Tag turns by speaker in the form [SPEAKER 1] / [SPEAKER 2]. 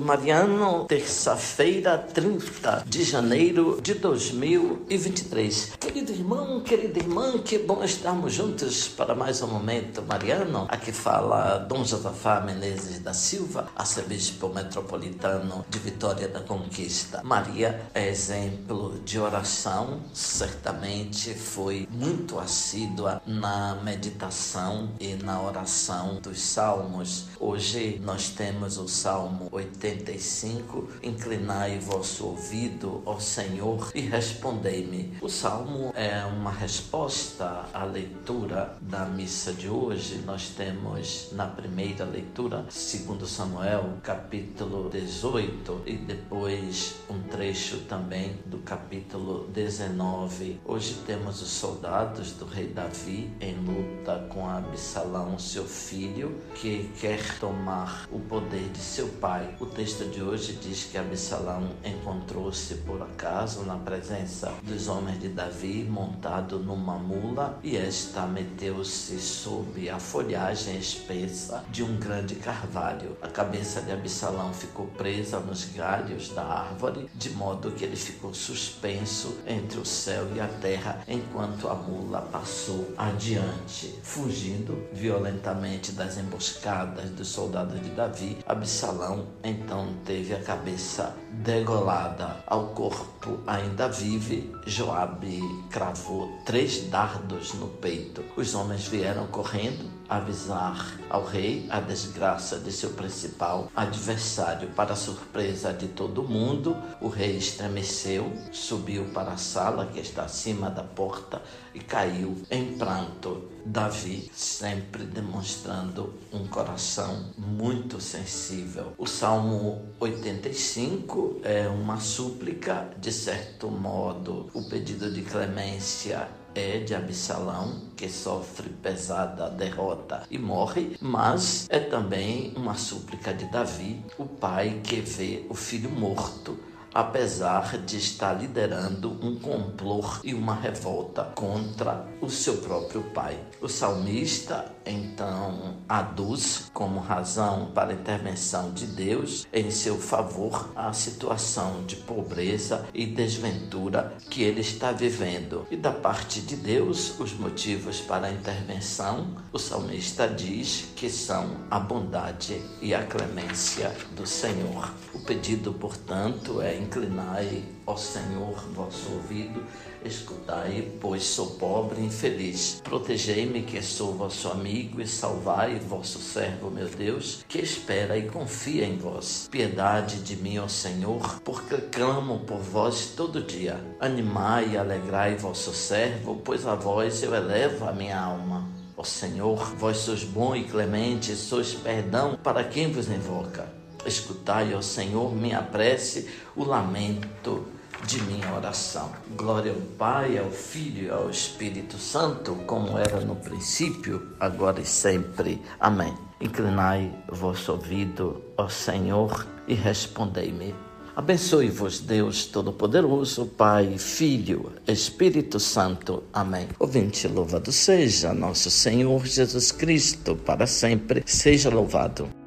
[SPEAKER 1] Mariano, terça-feira, 30 de janeiro de 2023. Querido irmão, querida irmã, que bom estarmos juntos para mais um momento Mariano. Aqui fala Dom Josafá Menezes da Silva, arcebispo metropolitano de Vitória da Conquista. Maria é exemplo de oração, certamente foi muito assídua na meditação e na oração dos salmos. Hoje nós temos o Salmo 85, inclinai vosso ouvido, ó Senhor, e respondei-me. O Salmo é uma resposta à leitura da missa de hoje. Nós temos na primeira leitura, segundo Samuel, capítulo 18, e depois um trecho também do capítulo 19. Hoje temos os soldados do rei Davi em luta com Absalão, seu filho, que quer tomar o poder de seu pai. O texto de hoje diz que Absalão encontrou-se por acaso na presença dos homens de Davi montado numa mula e esta meteu-se sob a folhagem espessa de um grande carvalho. A cabeça de Absalão ficou presa nos galhos da árvore, de modo que ele ficou suspenso entre o céu e a terra enquanto a mula passou adiante, fugindo violentamente das emboscadas dos soldados de Davi. Absalão teve a cabeça degolada. Ao corpo ainda vive, Joabe cravou três dardos no peito. Os homens vieram correndo avisar ao rei a desgraça de seu principal adversário. Para surpresa de todo mundo, o rei estremeceu, subiu para a sala que está acima da porta e caiu em pranto. Davi, sempre demonstrando um coração muito sensível. O Salmo 85 é uma súplica, de certo modo, o pedido de clemência é de Absalão, que sofre pesada derrota e morre, mas é também uma súplica de Davi, o pai que vê o filho morto apesar de estar liderando um complô e uma revolta contra o seu próprio pai. O salmista então aduz como razão para a intervenção de Deus em seu favor a situação de pobreza e desventura que ele está vivendo. E da parte de Deus, os motivos para a intervenção, o salmista diz que são a bondade e a clemência do Senhor. O pedido, portanto, é inclinai, ó Senhor, vosso ouvido, escutai, pois sou pobre e infeliz. Protegei-me, que sou vosso amigo, e salvai vosso servo, meu Deus, que espera e confia em vós. Piedade de mim, ó Senhor, porque clamo por vós todo dia. Animai e alegrai vosso servo, pois a vós eu elevo a minha alma. Ó Senhor, vós sois bom e clemente, sois perdão para quem vos invoca. Escutai, ó Senhor, minha prece, o lamento de minha oração. Glória ao Pai, ao Filho e ao Espírito Santo, como era no princípio, agora e sempre. Amém. Inclinai vosso ouvido, ó Senhor, e respondei-me. Abençoe-vos, Deus Todo-Poderoso, Pai, Filho, Espírito Santo. Amém. Ouvinte, louvado seja nosso Senhor Jesus Cristo, para sempre seja louvado.